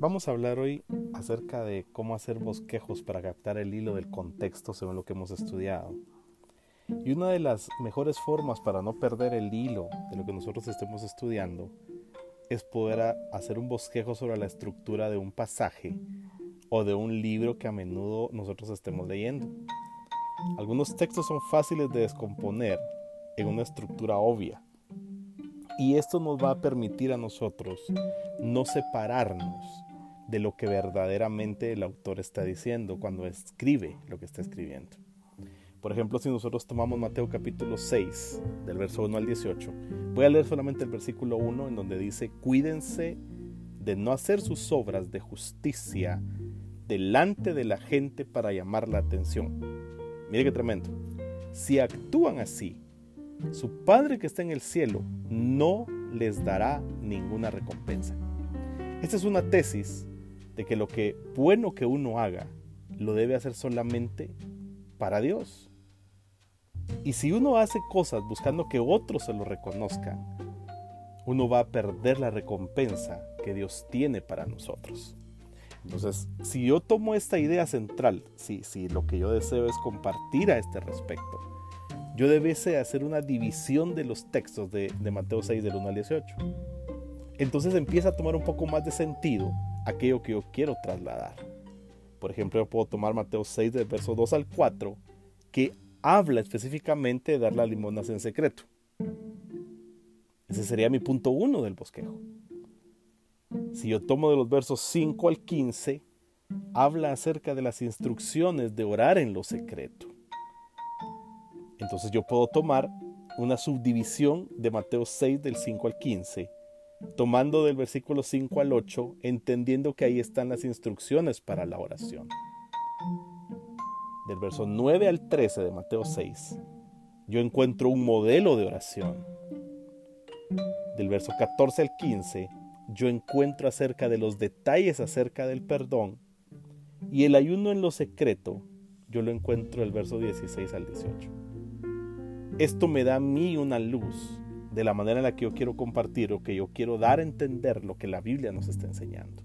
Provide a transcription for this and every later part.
Vamos a hablar hoy acerca de cómo hacer bosquejos para captar el hilo del contexto según lo que hemos estudiado. Y una de las mejores formas para no perder el hilo de lo que nosotros estemos estudiando es poder hacer un bosquejo sobre la estructura de un pasaje o de un libro que a menudo nosotros estemos leyendo. Algunos textos son fáciles de descomponer en una estructura obvia. Y esto nos va a permitir a nosotros no separarnos de lo que verdaderamente el autor está diciendo cuando escribe lo que está escribiendo. Por ejemplo, si nosotros tomamos Mateo capítulo 6, del verso 1 al 18, voy a leer solamente el versículo 1 en donde dice, cuídense de no hacer sus obras de justicia delante de la gente para llamar la atención. Mire qué tremendo. Si actúan así, su Padre que está en el cielo no les dará ninguna recompensa. Esta es una tesis de que lo que bueno que uno haga lo debe hacer solamente para Dios. Y si uno hace cosas buscando que otros se lo reconozcan, uno va a perder la recompensa que Dios tiene para nosotros. Entonces, si yo tomo esta idea central, si, si lo que yo deseo es compartir a este respecto, yo debiese hacer una división de los textos de, de Mateo 6 del 1 al 18. Entonces empieza a tomar un poco más de sentido aquello que yo quiero trasladar. Por ejemplo, puedo tomar Mateo 6 del verso 2 al 4, que habla específicamente de dar las limonas en secreto. Ese sería mi punto 1 del bosquejo. Si yo tomo de los versos 5 al 15, habla acerca de las instrucciones de orar en lo secreto. Entonces yo puedo tomar una subdivisión de Mateo 6 del 5 al 15 tomando del versículo 5 al 8, entendiendo que ahí están las instrucciones para la oración. Del verso 9 al 13 de Mateo 6, yo encuentro un modelo de oración. Del verso 14 al 15, yo encuentro acerca de los detalles acerca del perdón. Y el ayuno en lo secreto, yo lo encuentro del verso 16 al 18. Esto me da a mí una luz de la manera en la que yo quiero compartir o que yo quiero dar a entender lo que la Biblia nos está enseñando.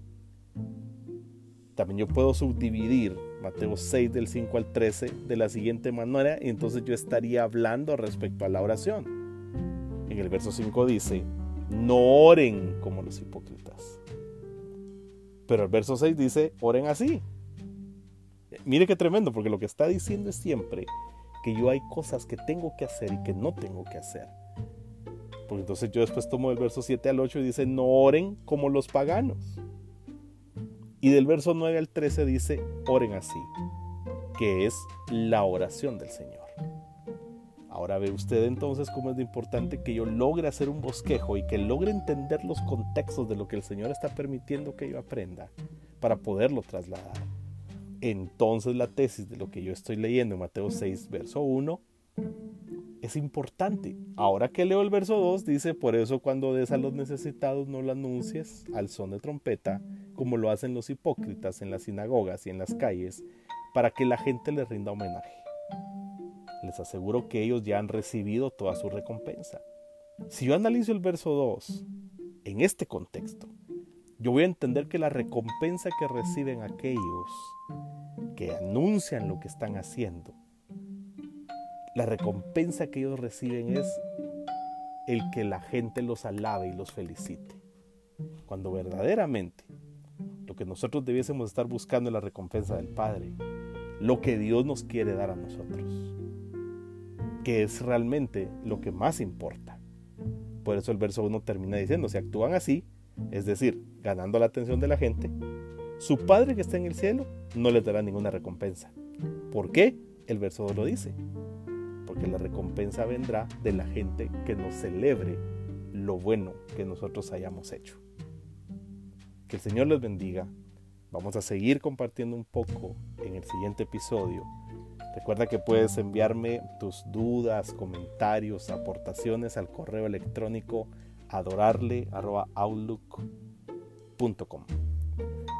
También yo puedo subdividir Mateo 6 del 5 al 13 de la siguiente manera y entonces yo estaría hablando respecto a la oración. En el verso 5 dice, no oren como los hipócritas. Pero el verso 6 dice, oren así. Mire qué tremendo, porque lo que está diciendo es siempre que yo hay cosas que tengo que hacer y que no tengo que hacer. Porque entonces yo después tomo el verso 7 al 8 y dice, no oren como los paganos. Y del verso 9 al 13 dice, oren así, que es la oración del Señor. Ahora ve usted entonces cómo es de importante que yo logre hacer un bosquejo y que logre entender los contextos de lo que el Señor está permitiendo que yo aprenda para poderlo trasladar. Entonces la tesis de lo que yo estoy leyendo en Mateo 6, verso 1, es importante. Ahora que leo el verso 2, dice, por eso cuando des a los necesitados no lo anuncies al son de trompeta, como lo hacen los hipócritas en las sinagogas y en las calles, para que la gente les rinda homenaje. Les aseguro que ellos ya han recibido toda su recompensa. Si yo analizo el verso 2 en este contexto, yo voy a entender que la recompensa que reciben aquellos que anuncian lo que están haciendo la recompensa que ellos reciben es el que la gente los alabe y los felicite. Cuando verdaderamente lo que nosotros debiésemos estar buscando es la recompensa del Padre, lo que Dios nos quiere dar a nosotros, que es realmente lo que más importa. Por eso el verso 1 termina diciendo, si actúan así, es decir, ganando la atención de la gente, su Padre que está en el cielo no les dará ninguna recompensa. ¿Por qué? El verso 2 lo dice porque la recompensa vendrá de la gente que nos celebre lo bueno que nosotros hayamos hecho. Que el Señor les bendiga. Vamos a seguir compartiendo un poco en el siguiente episodio. Recuerda que puedes enviarme tus dudas, comentarios, aportaciones al correo electrónico adorarle.outlook.com.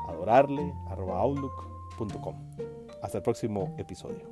Adorarle.outlook.com. Hasta el próximo episodio.